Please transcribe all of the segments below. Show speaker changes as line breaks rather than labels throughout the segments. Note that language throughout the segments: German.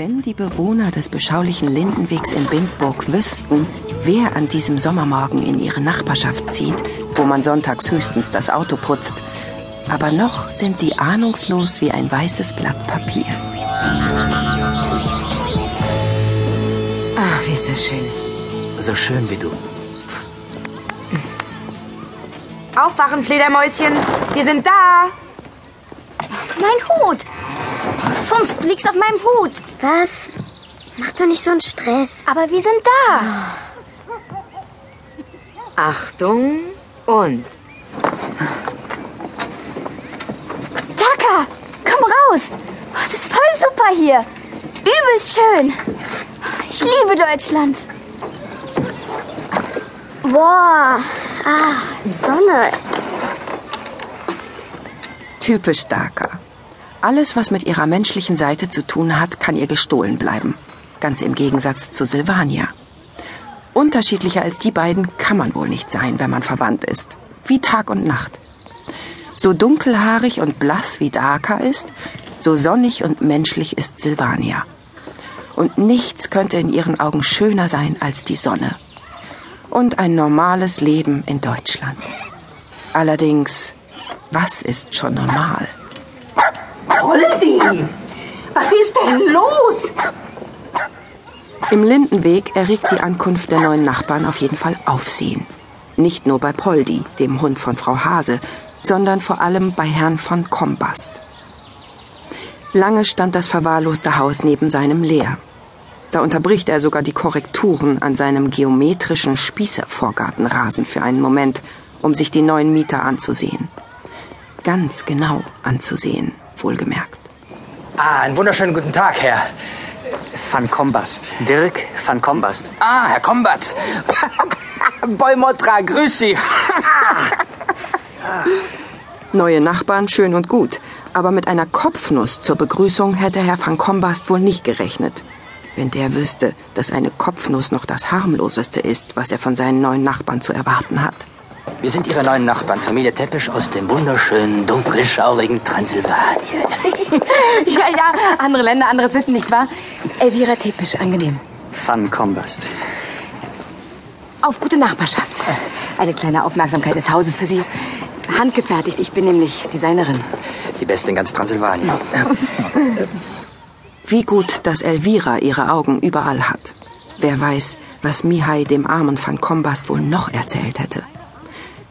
Wenn die Bewohner des beschaulichen Lindenwegs in Bindburg wüssten, wer an diesem Sommermorgen in ihre Nachbarschaft zieht, wo man sonntags höchstens das Auto putzt, aber noch sind sie ahnungslos wie ein weißes Blatt Papier.
Ach, wie ist das schön.
So schön wie du.
Aufwachen, Fledermäuschen. Wir sind da.
Mein Hut. Du liegst auf meinem Hut.
Was? Mach doch nicht so einen Stress.
Aber wir sind da.
Achtung und.
Taka, komm raus. Oh, es ist voll super hier. Übelst schön. Ich liebe Deutschland.
Boah. Ah, Sonne.
Typisch Daka. Alles, was mit ihrer menschlichen Seite zu tun hat, kann ihr gestohlen bleiben. Ganz im Gegensatz zu Silvania. Unterschiedlicher als die beiden kann man wohl nicht sein, wenn man verwandt ist. Wie Tag und Nacht. So dunkelhaarig und blass wie Daka ist, so sonnig und menschlich ist Silvania. Und nichts könnte in ihren Augen schöner sein als die Sonne. Und ein normales Leben in Deutschland. Allerdings, was ist schon normal?
Holdi, was ist denn los?
Im Lindenweg erregt die Ankunft der neuen Nachbarn auf jeden Fall Aufsehen. Nicht nur bei Poldi, dem Hund von Frau Hase, sondern vor allem bei Herrn von Kombast. Lange stand das verwahrloste Haus neben seinem leer. Da unterbricht er sogar die Korrekturen an seinem geometrischen Spießervorgartenrasen für einen Moment, um sich die neuen Mieter anzusehen. Ganz genau anzusehen, wohlgemerkt.
Ah, einen wunderschönen guten Tag, Herr van Kombast. Dirk van Kombast. Ah, Herr Kombat. Boymotra, grüß Sie.
Neue Nachbarn schön und gut, aber mit einer Kopfnuss zur Begrüßung hätte Herr van Kombast wohl nicht gerechnet. Wenn der wüsste, dass eine Kopfnuss noch das harmloseste ist, was er von seinen neuen Nachbarn zu erwarten hat.
Wir sind Ihre neuen Nachbarn, Familie Teppisch aus dem wunderschönen, dunkelschauerigen Transsilvanien.
Ja, ja, andere Länder, andere Sitten, nicht wahr? Elvira Tepisch, angenehm.
Van Kombast.
Auf gute Nachbarschaft. Eine kleine Aufmerksamkeit des Hauses für Sie. Handgefertigt, ich bin nämlich Designerin.
Die beste in ganz Transsilvanien.
Wie gut, dass Elvira ihre Augen überall hat. Wer weiß, was Mihai dem armen Van Kombast wohl noch erzählt hätte.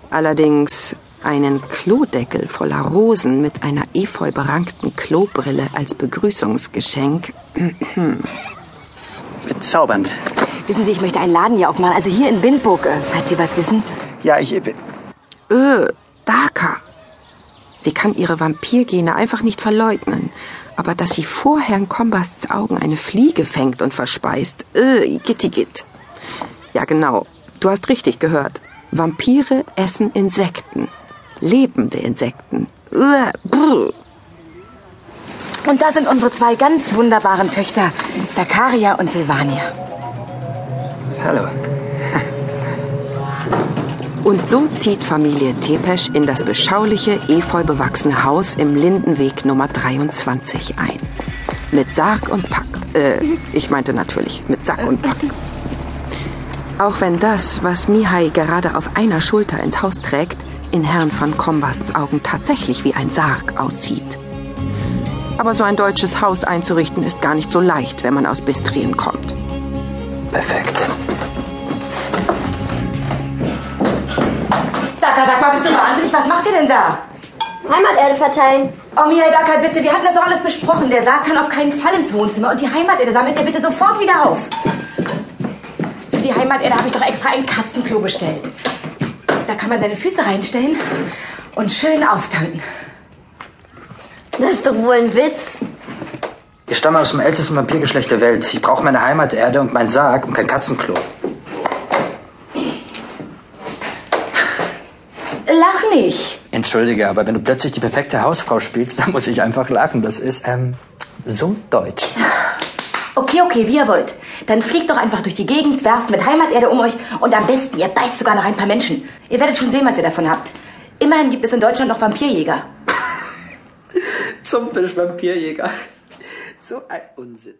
Allerdings einen Klodeckel voller Rosen mit einer efeu berankten Klobrille als Begrüßungsgeschenk.
Bezaubernd.
Wissen Sie, ich möchte einen Laden hier aufmachen, also hier in Bindburg, äh, falls Sie was wissen.
Ja, ich.
Äh, Daka. Sie kann ihre Vampirgene einfach nicht verleugnen. Aber dass sie vor Herrn Kombasts Augen eine Fliege fängt und verspeist, äh, gittigit. Ja, genau. Du hast richtig gehört. Vampire essen Insekten. Lebende Insekten.
Und da sind unsere zwei ganz wunderbaren Töchter, Zakaria und Silvania.
Hallo.
Und so zieht Familie Tepesch in das beschauliche, efeu bewachsene Haus im Lindenweg Nummer 23 ein. Mit Sarg und Pack. Äh, ich meinte natürlich mit Sack und Pack. Auch wenn das, was Mihai gerade auf einer Schulter ins Haus trägt, in Herrn von Kombasts Augen tatsächlich wie ein Sarg aussieht. Aber so ein deutsches Haus einzurichten ist gar nicht so leicht, wenn man aus Bistrien kommt.
Perfekt.
Daka, sag mal, bist du wahnsinnig? Was macht ihr denn da?
Heimaterde verteilen.
Oh, Mia, Daka, bitte, wir hatten das doch alles besprochen. Der Sarg kann auf keinen Fall ins Wohnzimmer. Und die Heimaterde sammelt ihr bitte sofort wieder auf. Heimaterde habe ich doch extra ein Katzenklo bestellt. Da kann man seine Füße reinstellen und schön auftanken.
Das ist doch wohl ein Witz.
Ich stamme aus dem ältesten Vampirgeschlecht der Welt. Ich brauche meine Heimaterde und meinen Sarg und kein Katzenklo.
Lach nicht.
Entschuldige, aber wenn du plötzlich die perfekte Hausfrau spielst, dann muss ich einfach lachen. Das ist, ähm, so deutsch.
Okay, okay, wie ihr wollt. Dann fliegt doch einfach durch die Gegend, werft mit Heimaterde um euch und am besten, ihr beißt sogar noch ein paar Menschen. Ihr werdet schon sehen, was ihr davon habt. Immerhin gibt es in Deutschland noch Vampirjäger.
Zum Vampirjäger. So ein Unsinn.